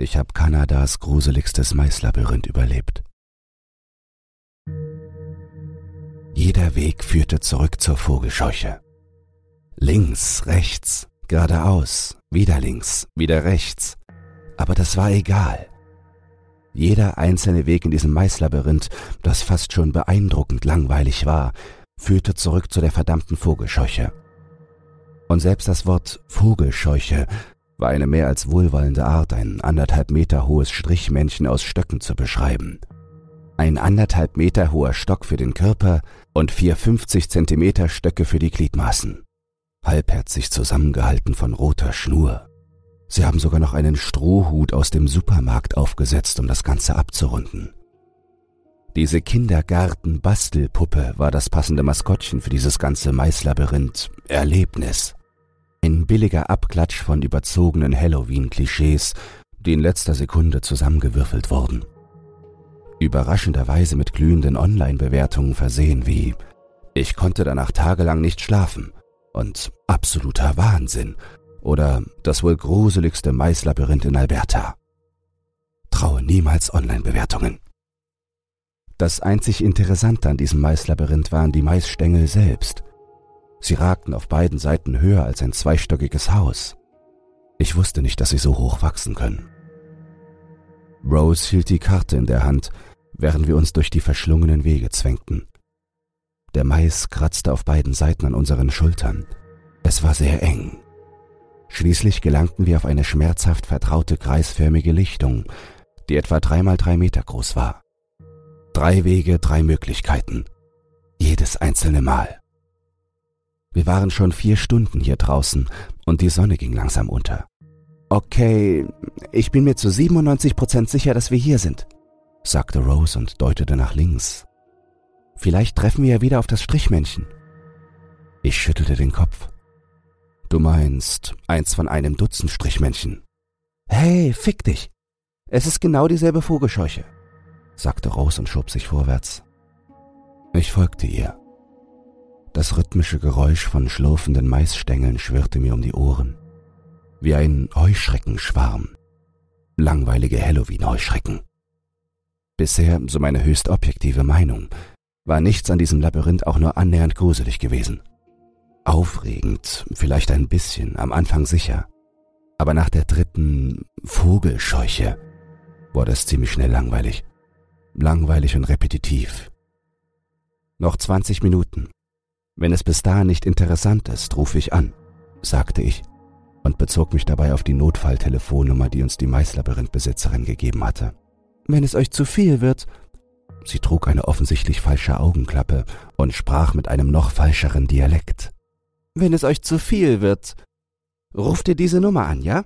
Ich habe Kanadas gruseligstes Maislabyrinth überlebt. Jeder Weg führte zurück zur Vogelscheuche. Links, rechts, geradeaus, wieder links, wieder rechts. Aber das war egal. Jeder einzelne Weg in diesem Maislabyrinth, das fast schon beeindruckend langweilig war, führte zurück zu der verdammten Vogelscheuche. Und selbst das Wort Vogelscheuche war eine mehr als wohlwollende Art, ein anderthalb Meter hohes Strichmännchen aus Stöcken zu beschreiben. Ein anderthalb Meter hoher Stock für den Körper und vier 50 Zentimeter Stöcke für die Gliedmaßen. Halbherzig zusammengehalten von roter Schnur. Sie haben sogar noch einen Strohhut aus dem Supermarkt aufgesetzt, um das Ganze abzurunden. Diese Kindergarten-Bastelpuppe war das passende Maskottchen für dieses ganze Maislabyrinth Erlebnis. Ein billiger Abklatsch von überzogenen Halloween-Klischees, die in letzter Sekunde zusammengewürfelt wurden. Überraschenderweise mit glühenden Online-Bewertungen versehen wie Ich konnte danach tagelang nicht schlafen und absoluter Wahnsinn oder das wohl gruseligste Maislabyrinth in Alberta. Traue niemals Online-Bewertungen. Das einzig Interessante an diesem Maislabyrinth waren die Maisstängel selbst. Sie ragten auf beiden Seiten höher als ein zweistöckiges Haus. Ich wusste nicht, dass sie so hoch wachsen können. Rose hielt die Karte in der Hand, während wir uns durch die verschlungenen Wege zwängten. Der Mais kratzte auf beiden Seiten an unseren Schultern. Es war sehr eng. Schließlich gelangten wir auf eine schmerzhaft vertraute kreisförmige Lichtung, die etwa dreimal drei Meter groß war. Drei Wege, drei Möglichkeiten. Jedes einzelne Mal. Wir waren schon vier Stunden hier draußen und die Sonne ging langsam unter. Okay, ich bin mir zu 97 Prozent sicher, dass wir hier sind, sagte Rose und deutete nach links. Vielleicht treffen wir ja wieder auf das Strichmännchen. Ich schüttelte den Kopf. Du meinst eins von einem Dutzend Strichmännchen. Hey, fick dich. Es ist genau dieselbe Vogelscheuche, sagte Rose und schob sich vorwärts. Ich folgte ihr. Das rhythmische Geräusch von schlurfenden Maisstängeln schwirrte mir um die Ohren. Wie ein Heuschreckenschwarm. Langweilige Halloween-Heuschrecken. Bisher, so meine höchst objektive Meinung, war nichts an diesem Labyrinth auch nur annähernd gruselig gewesen. Aufregend, vielleicht ein bisschen, am Anfang sicher. Aber nach der dritten Vogelscheuche wurde es ziemlich schnell langweilig. Langweilig und repetitiv. Noch 20 Minuten. Wenn es bis dahin nicht interessant ist, rufe ich an, sagte ich und bezog mich dabei auf die Notfalltelefonnummer, die uns die Maislabyrinth-Besitzerin gegeben hatte. Wenn es euch zu viel wird. Sie trug eine offensichtlich falsche Augenklappe und sprach mit einem noch falscheren Dialekt. Wenn es euch zu viel wird, ruft ihr diese Nummer an, ja?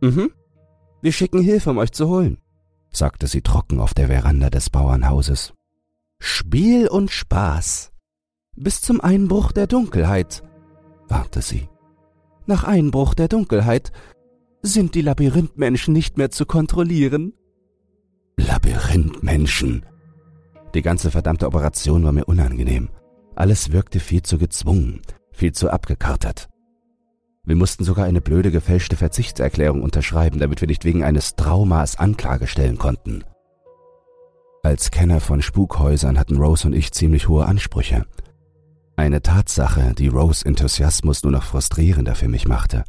Mhm. Wir schicken Hilfe, um euch zu holen, sagte sie trocken auf der Veranda des Bauernhauses. Spiel und Spaß. Bis zum Einbruch der Dunkelheit, warnte sie. Nach Einbruch der Dunkelheit sind die Labyrinthmenschen nicht mehr zu kontrollieren. Labyrinthmenschen. Die ganze verdammte Operation war mir unangenehm. Alles wirkte viel zu gezwungen, viel zu abgekartet. Wir mussten sogar eine blöde gefälschte Verzichtserklärung unterschreiben, damit wir nicht wegen eines Traumas Anklage stellen konnten. Als Kenner von Spukhäusern hatten Rose und ich ziemlich hohe Ansprüche. Eine Tatsache, die Rose Enthusiasmus nur noch frustrierender für mich machte.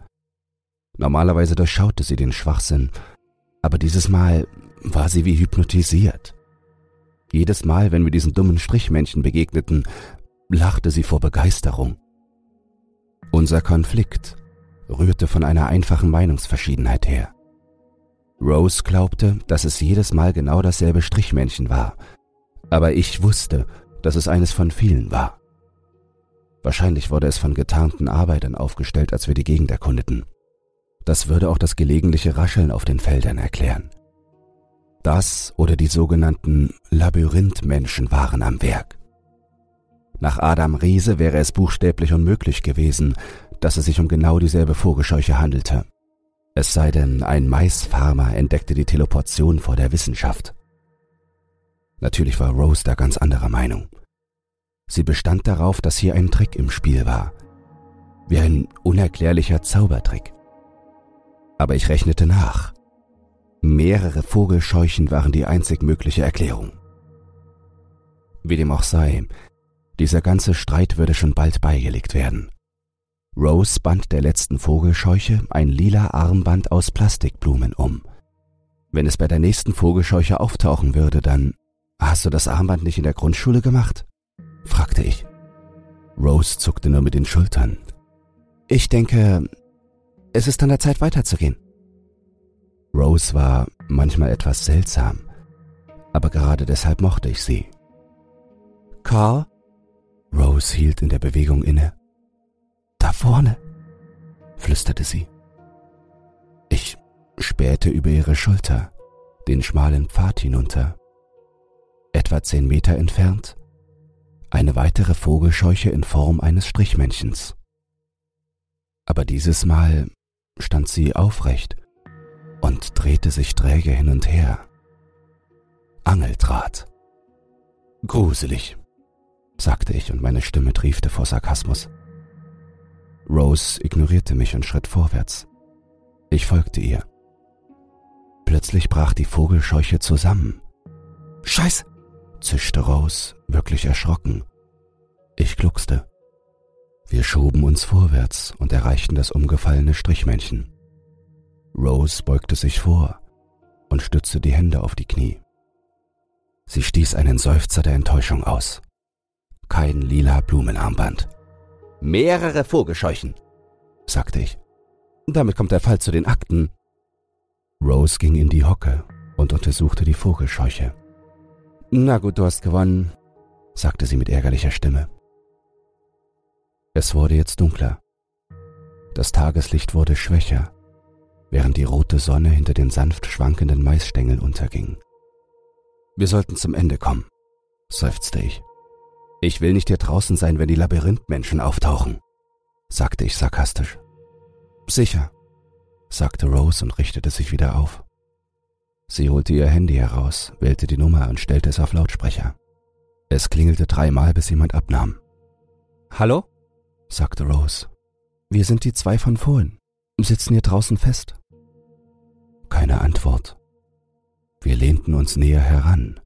Normalerweise durchschaute sie den Schwachsinn, aber dieses Mal war sie wie hypnotisiert. Jedes Mal, wenn wir diesen dummen Strichmännchen begegneten, lachte sie vor Begeisterung. Unser Konflikt rührte von einer einfachen Meinungsverschiedenheit her. Rose glaubte, dass es jedes Mal genau dasselbe Strichmännchen war, aber ich wusste, dass es eines von vielen war. Wahrscheinlich wurde es von getarnten Arbeitern aufgestellt, als wir die Gegend erkundeten. Das würde auch das gelegentliche Rascheln auf den Feldern erklären. Das oder die sogenannten Labyrinthmenschen waren am Werk. Nach Adam Riese wäre es buchstäblich unmöglich gewesen, dass es sich um genau dieselbe Vogelscheuche handelte. Es sei denn, ein Maisfarmer entdeckte die Teleportation vor der Wissenschaft. Natürlich war Rose da ganz anderer Meinung. Sie bestand darauf, dass hier ein Trick im Spiel war. Wie ein unerklärlicher Zaubertrick. Aber ich rechnete nach. Mehrere Vogelscheuchen waren die einzig mögliche Erklärung. Wie dem auch sei, dieser ganze Streit würde schon bald beigelegt werden. Rose band der letzten Vogelscheuche ein lila Armband aus Plastikblumen um. Wenn es bei der nächsten Vogelscheuche auftauchen würde, dann Hast du das Armband nicht in der Grundschule gemacht? Fragte ich. Rose zuckte nur mit den Schultern. Ich denke, es ist an der Zeit weiterzugehen. Rose war manchmal etwas seltsam, aber gerade deshalb mochte ich sie. Carl? Rose hielt in der Bewegung inne. Da vorne, flüsterte sie. Ich spähte über ihre Schulter, den schmalen Pfad hinunter. Etwa zehn Meter entfernt eine weitere Vogelscheuche in Form eines Strichmännchens. Aber dieses Mal stand sie aufrecht und drehte sich träge hin und her. Angeldraht. Gruselig, sagte ich und meine Stimme triefte vor Sarkasmus. Rose ignorierte mich und schritt vorwärts. Ich folgte ihr. Plötzlich brach die Vogelscheuche zusammen. Scheiß! zischte Rose, wirklich erschrocken. Ich gluckste. Wir schoben uns vorwärts und erreichten das umgefallene Strichmännchen. Rose beugte sich vor und stützte die Hände auf die Knie. Sie stieß einen Seufzer der Enttäuschung aus. Kein lila Blumenarmband. Mehrere Vogelscheuchen, sagte ich. Damit kommt der Fall zu den Akten. Rose ging in die Hocke und untersuchte die Vogelscheuche. Na gut, du hast gewonnen, sagte sie mit ärgerlicher Stimme. Es wurde jetzt dunkler. Das Tageslicht wurde schwächer, während die rote Sonne hinter den sanft schwankenden Maisstängeln unterging. Wir sollten zum Ende kommen, seufzte ich. Ich will nicht hier draußen sein, wenn die Labyrinthmenschen auftauchen, sagte ich sarkastisch. Sicher, sagte Rose und richtete sich wieder auf. Sie holte ihr Handy heraus, wählte die Nummer und stellte es auf Lautsprecher. Es klingelte dreimal, bis jemand abnahm. Hallo? sagte Rose. Wir sind die zwei von vorhin, sitzen hier draußen fest. Keine Antwort. Wir lehnten uns näher heran.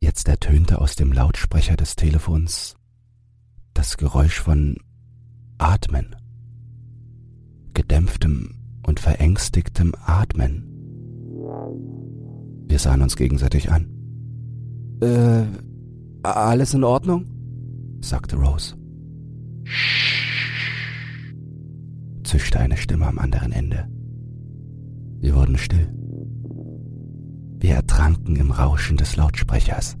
Jetzt ertönte aus dem Lautsprecher des Telefons das Geräusch von Atmen, gedämpftem und verängstigtem Atmen. Wir sahen uns gegenseitig an. Äh, alles in Ordnung? sagte Rose. zischte eine Stimme am anderen Ende. Wir wurden still. Wir ertranken im Rauschen des Lautsprechers.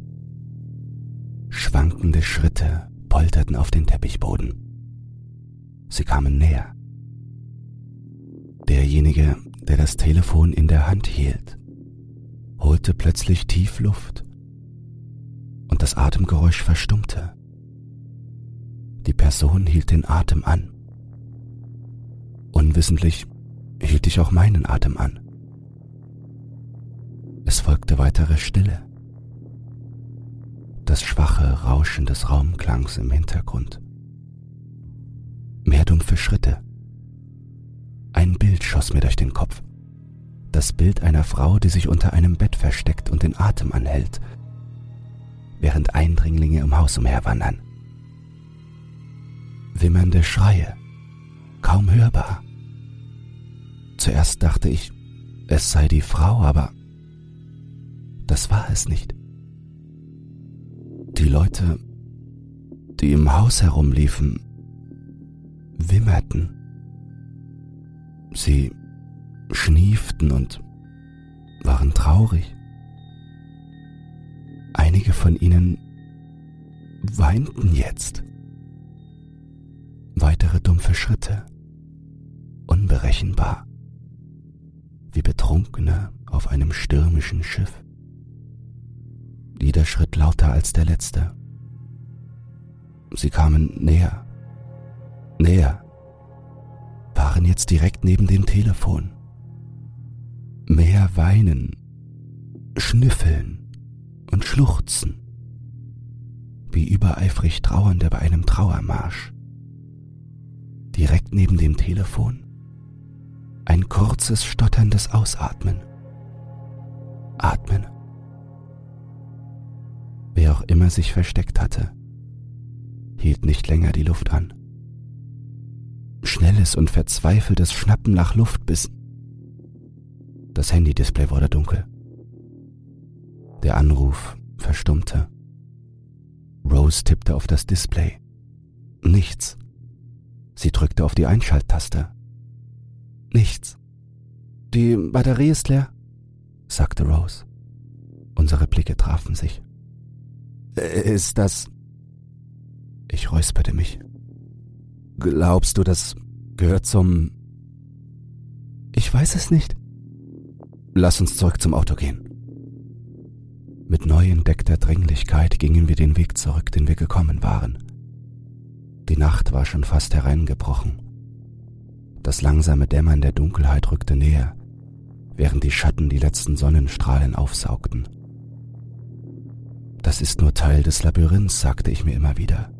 Schwankende Schritte polterten auf den Teppichboden. Sie kamen näher. Derjenige, der das Telefon in der Hand hielt, holte plötzlich tief Luft das Atemgeräusch verstummte. Die Person hielt den Atem an. Unwissentlich hielt ich auch meinen Atem an. Es folgte weitere Stille. Das schwache Rauschen des Raumklangs im Hintergrund. Mehr dumpfe Schritte. Ein Bild schoss mir durch den Kopf das Bild einer Frau, die sich unter einem Bett versteckt und den Atem anhält, während Eindringlinge im Haus umherwandern. Wimmernde Schreie, kaum hörbar. Zuerst dachte ich, es sei die Frau, aber das war es nicht. Die Leute, die im Haus herumliefen, wimmerten. Sie schnieften und waren traurig. Einige von ihnen weinten jetzt. Weitere dumpfe Schritte, unberechenbar, wie Betrunkene auf einem stürmischen Schiff. Jeder Schritt lauter als der letzte. Sie kamen näher, näher, waren jetzt direkt neben dem Telefon mehr weinen, schnüffeln und schluchzen, wie übereifrig Trauernde bei einem Trauermarsch. Direkt neben dem Telefon Ein kurzes, stotterndes Ausatmen. Atmen. Wer auch immer sich versteckt hatte, hielt nicht länger die Luft an. Schnelles und verzweifeltes Schnappen nach Luft, bis das Handy-Display wurde dunkel. Der Anruf verstummte. Rose tippte auf das Display. Nichts. Sie drückte auf die Einschalttaste. Nichts. Die Batterie ist leer, sagte Rose. Unsere Blicke trafen sich. Ist das... Ich räusperte mich. Glaubst du, das gehört zum... Ich weiß es nicht. Lass uns zurück zum Auto gehen. Mit neu entdeckter Dringlichkeit gingen wir den Weg zurück, den wir gekommen waren. Die Nacht war schon fast hereingebrochen. Das langsame Dämmern der Dunkelheit rückte näher, während die Schatten die letzten Sonnenstrahlen aufsaugten. Das ist nur Teil des Labyrinths, sagte ich mir immer wieder.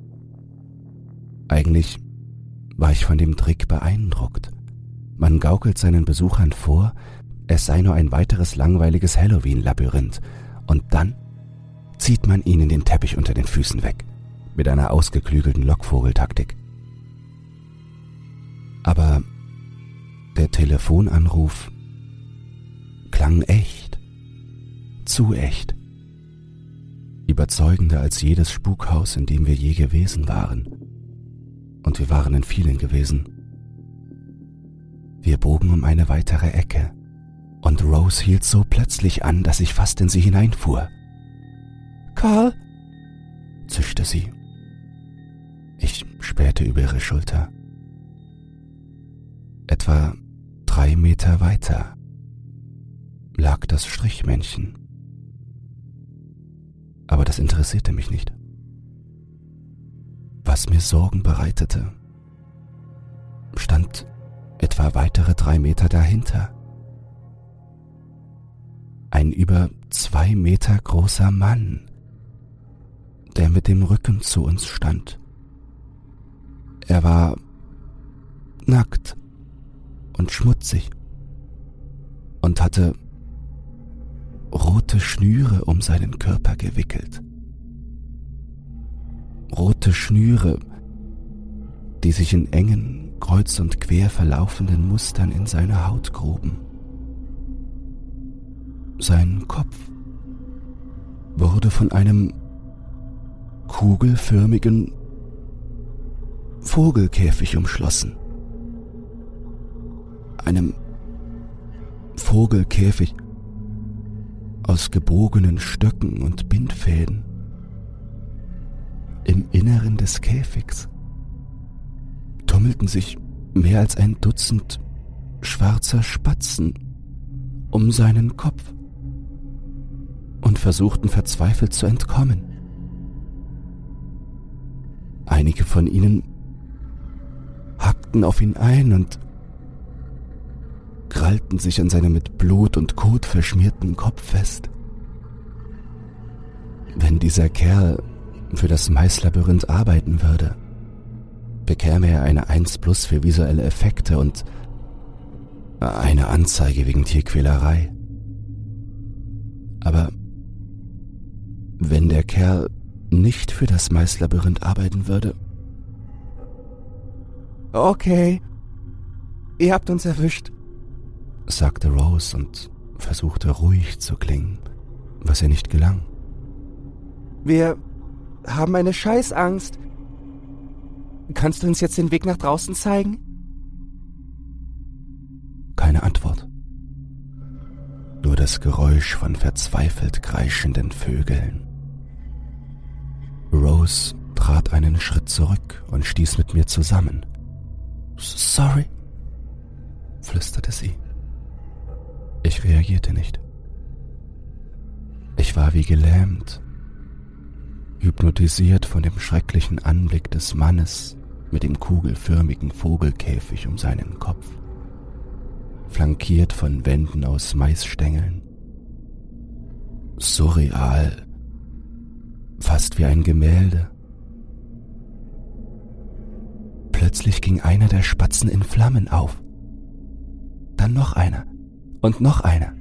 Eigentlich war ich von dem Trick beeindruckt. Man gaukelt seinen Besuchern vor, es sei nur ein weiteres langweiliges Halloween-Labyrinth, und dann zieht man ihnen den Teppich unter den Füßen weg, mit einer ausgeklügelten Lockvogeltaktik. Aber der Telefonanruf klang echt, zu echt, überzeugender als jedes Spukhaus, in dem wir je gewesen waren. Und wir waren in vielen gewesen. Wir bogen um eine weitere Ecke, und Rose hielt so plötzlich an, dass ich fast in sie hineinfuhr. Karl, zischte sie. Ich spähte über ihre Schulter. Etwa drei Meter weiter lag das Strichmännchen. Aber das interessierte mich nicht. Was mir Sorgen bereitete, stand etwa weitere drei Meter dahinter. Ein über zwei Meter großer Mann, der mit dem Rücken zu uns stand. Er war nackt und schmutzig und hatte rote Schnüre um seinen Körper gewickelt. Rote Schnüre, die sich in engen, kreuz und quer verlaufenden Mustern in seine Haut gruben. Sein Kopf wurde von einem kugelförmigen Vogelkäfig umschlossen. Einem Vogelkäfig aus gebogenen Stöcken und Bindfäden. Im Inneren des Käfigs tummelten sich mehr als ein Dutzend schwarzer Spatzen um seinen Kopf und versuchten verzweifelt zu entkommen. Einige von ihnen hackten auf ihn ein und krallten sich an seinem mit Blut und Kot verschmierten Kopf fest. Wenn dieser Kerl für das Maislabyrinth arbeiten würde, bekäme er eine 1 plus für visuelle Effekte und eine Anzeige wegen Tierquälerei. Aber wenn der Kerl nicht für das Maislabyrinth arbeiten würde. Okay, ihr habt uns erwischt, sagte Rose und versuchte ruhig zu klingen, was ihr nicht gelang. Wir haben eine Scheißangst. Kannst du uns jetzt den Weg nach draußen zeigen? Keine Antwort. Nur das Geräusch von verzweifelt kreischenden Vögeln. Rose trat einen Schritt zurück und stieß mit mir zusammen. Sorry, flüsterte sie. Ich reagierte nicht. Ich war wie gelähmt, hypnotisiert von dem schrecklichen Anblick des Mannes mit dem kugelförmigen Vogelkäfig um seinen Kopf, flankiert von Wänden aus Maisstängeln. Surreal, fast wie ein Gemälde. Plötzlich ging einer der Spatzen in Flammen auf. Dann noch einer und noch einer.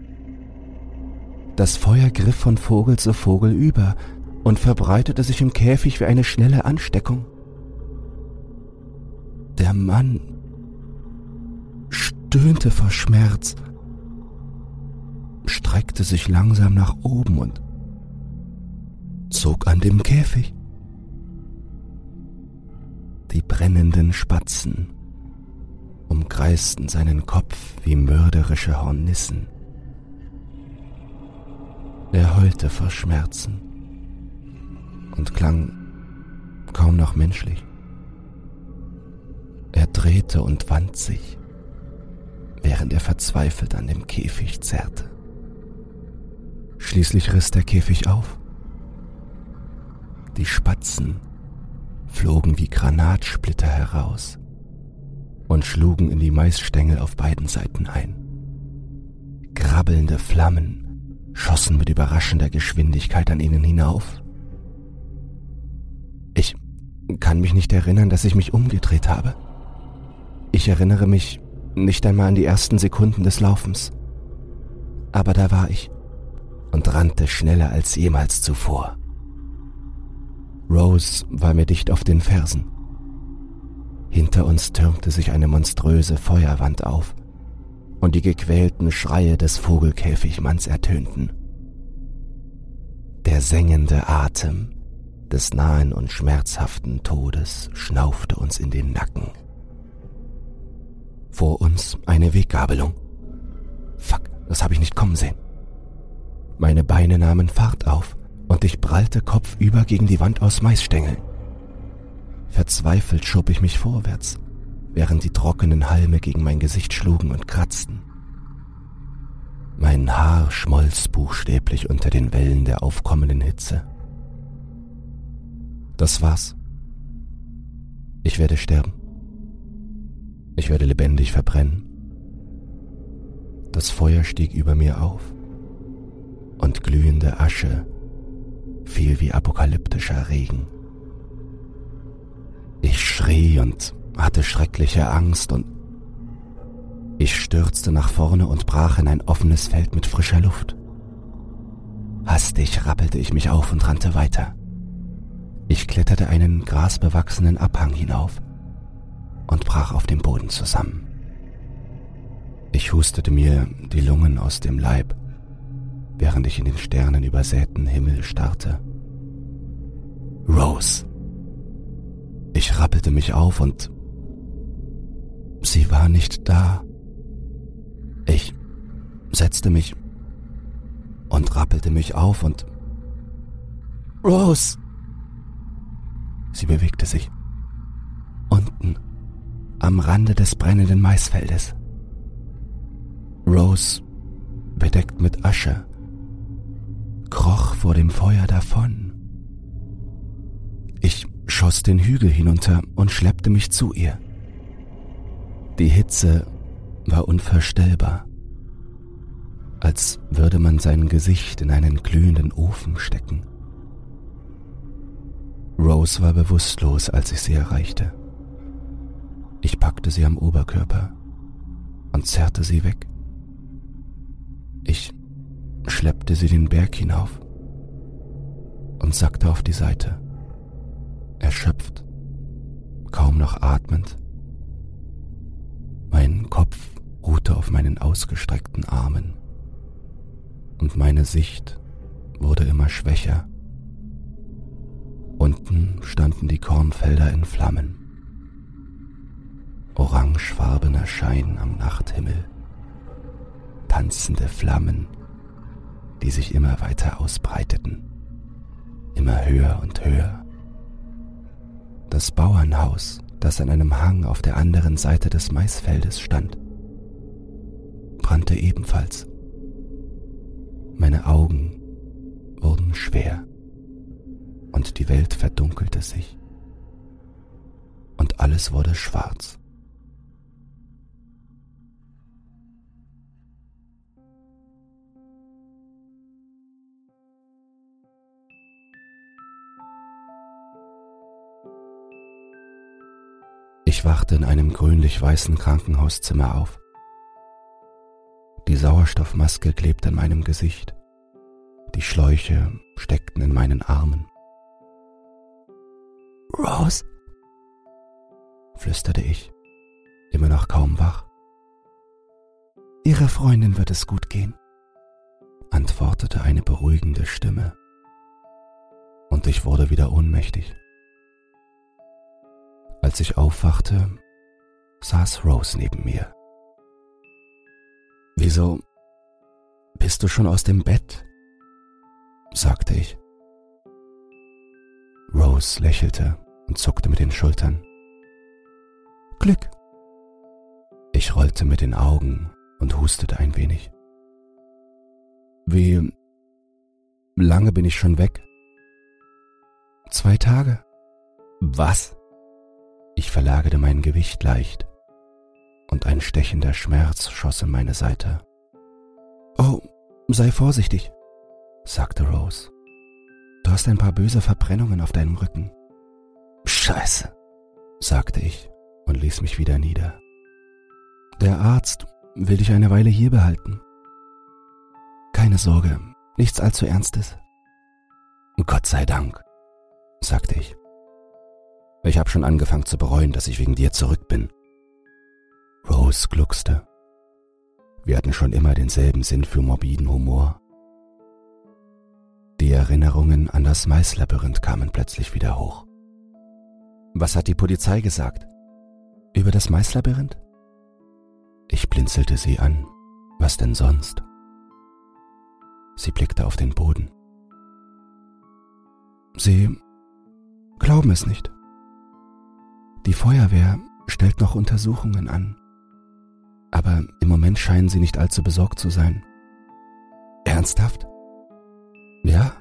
Das Feuer griff von Vogel zu Vogel über und verbreitete sich im Käfig wie eine schnelle Ansteckung. Der Mann stöhnte vor Schmerz, streckte sich langsam nach oben und zog an dem Käfig. Die brennenden Spatzen umkreisten seinen Kopf wie mörderische Hornissen. Er heulte vor Schmerzen und klang kaum noch menschlich. Er drehte und wand sich, während er verzweifelt an dem Käfig zerrte. Schließlich riss der Käfig auf. Die Spatzen flogen wie Granatsplitter heraus und schlugen in die Maisstängel auf beiden Seiten ein. Grabbelnde Flammen schossen mit überraschender Geschwindigkeit an ihnen hinauf. Ich kann mich nicht erinnern, dass ich mich umgedreht habe. Ich erinnere mich nicht einmal an die ersten Sekunden des Laufens. Aber da war ich und rannte schneller als jemals zuvor. Rose war mir dicht auf den Fersen. Hinter uns türmte sich eine monströse Feuerwand auf, und die gequälten Schreie des Vogelkäfigmanns ertönten. Der sengende Atem des nahen und schmerzhaften Todes schnaufte uns in den Nacken. Vor uns eine Weggabelung. Fuck, das habe ich nicht kommen sehen. Meine Beine nahmen Fahrt auf und ich prallte kopfüber gegen die Wand aus Maisstängeln. Verzweifelt schob ich mich vorwärts, während die trockenen Halme gegen mein Gesicht schlugen und kratzten. Mein Haar schmolz buchstäblich unter den Wellen der aufkommenden Hitze. Das war's. Ich werde sterben. Ich werde lebendig verbrennen. Das Feuer stieg über mir auf und glühende Asche fiel wie apokalyptischer Regen. Ich schrie und hatte schreckliche Angst und ich stürzte nach vorne und brach in ein offenes Feld mit frischer Luft. Hastig rappelte ich mich auf und rannte weiter. Ich kletterte einen grasbewachsenen Abhang hinauf und brach auf dem Boden zusammen. Ich hustete mir die Lungen aus dem Leib, während ich in den sternenübersäten Himmel starrte. Rose. Ich rappelte mich auf und sie war nicht da. Ich setzte mich und rappelte mich auf und Rose. Sie bewegte sich. Unten am Rande des brennenden Maisfeldes. Rose, bedeckt mit Asche, kroch vor dem Feuer davon. Ich schoss den Hügel hinunter und schleppte mich zu ihr. Die Hitze war unvorstellbar, als würde man sein Gesicht in einen glühenden Ofen stecken. Rose war bewusstlos, als ich sie erreichte. Ich packte sie am Oberkörper und zerrte sie weg. Ich schleppte sie den Berg hinauf und sackte auf die Seite, erschöpft, kaum noch atmend. Mein Kopf ruhte auf meinen ausgestreckten Armen und meine Sicht wurde immer schwächer. Unten standen die Kornfelder in Flammen orangefarbener Schein am Nachthimmel, tanzende Flammen, die sich immer weiter ausbreiteten, immer höher und höher. Das Bauernhaus, das an einem Hang auf der anderen Seite des Maisfeldes stand, brannte ebenfalls. Meine Augen wurden schwer und die Welt verdunkelte sich und alles wurde schwarz. Wachte in einem grünlich-weißen Krankenhauszimmer auf. Sauerstoffmaske klebte an meinem Gesicht. Die Schläuche steckten in meinen Armen. Rose? flüsterte ich, immer noch kaum wach. Ihrer Freundin wird es gut gehen, antwortete eine beruhigende Stimme. Und ich wurde wieder ohnmächtig. Als ich aufwachte, saß Rose neben mir. Wieso bist du schon aus dem Bett? sagte ich. Rose lächelte und zuckte mit den Schultern. Glück. Ich rollte mit den Augen und hustete ein wenig. Wie lange bin ich schon weg? Zwei Tage. Was? Ich verlagerte mein Gewicht leicht und ein stechender Schmerz schoss in meine Seite. Oh, sei vorsichtig, sagte Rose. Du hast ein paar böse Verbrennungen auf deinem Rücken. Scheiße, sagte ich und ließ mich wieder nieder. Der Arzt will dich eine Weile hier behalten. Keine Sorge, nichts allzu Ernstes. Gott sei Dank, sagte ich. Ich habe schon angefangen zu bereuen, dass ich wegen dir zurück bin. Rose gluckste. Wir hatten schon immer denselben Sinn für morbiden Humor. Die Erinnerungen an das Maislabyrinth kamen plötzlich wieder hoch. Was hat die Polizei gesagt? Über das Maislabyrinth? Ich blinzelte sie an. Was denn sonst? Sie blickte auf den Boden. Sie glauben es nicht. Die Feuerwehr stellt noch Untersuchungen an. Aber im Moment scheinen sie nicht allzu besorgt zu sein. Ernsthaft? Ja,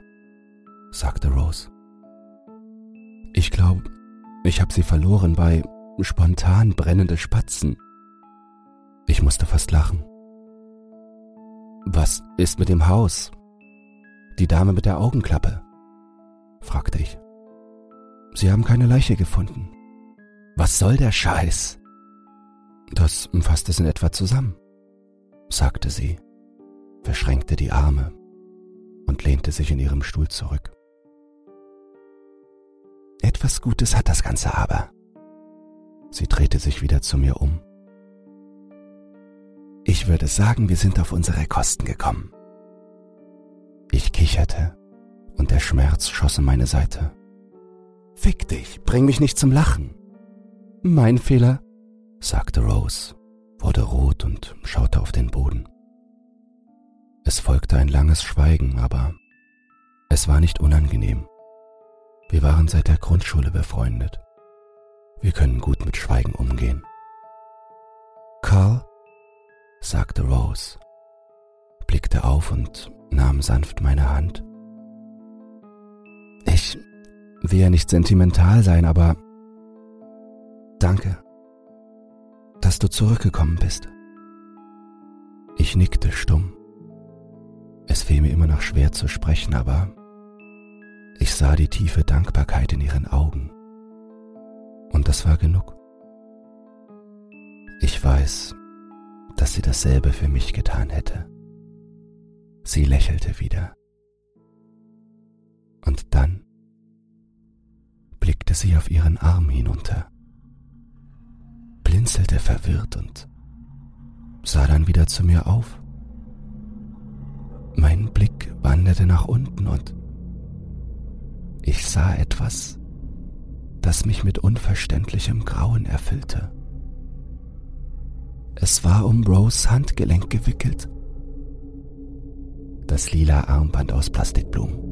sagte Rose. Ich glaube, ich habe sie verloren bei spontan brennende Spatzen. Ich musste fast lachen. Was ist mit dem Haus? Die Dame mit der Augenklappe? fragte ich. Sie haben keine Leiche gefunden. Was soll der Scheiß? Das fasst es in etwa zusammen, sagte sie, verschränkte die Arme und lehnte sich in ihrem Stuhl zurück. Etwas Gutes hat das Ganze aber. Sie drehte sich wieder zu mir um. Ich würde sagen, wir sind auf unsere Kosten gekommen. Ich kicherte und der Schmerz schoss in meine Seite. Fick dich, bring mich nicht zum Lachen. Mein Fehler, sagte Rose, wurde rot und schaute auf den Boden. Es folgte ein langes Schweigen, aber es war nicht unangenehm. Wir waren seit der Grundschule befreundet. Wir können gut mit Schweigen umgehen. Carl, sagte Rose, blickte auf und nahm sanft meine Hand. Ich will ja nicht sentimental sein, aber danke dass du zurückgekommen bist. Ich nickte stumm. Es fiel mir immer noch schwer zu sprechen, aber ich sah die tiefe Dankbarkeit in ihren Augen. Und das war genug. Ich weiß, dass sie dasselbe für mich getan hätte. Sie lächelte wieder. Und dann blickte sie auf ihren Arm hinunter blinzelte verwirrt und sah dann wieder zu mir auf. Mein Blick wanderte nach unten und ich sah etwas, das mich mit unverständlichem Grauen erfüllte. Es war um Rose Handgelenk gewickelt. Das lila Armband aus Plastikblumen.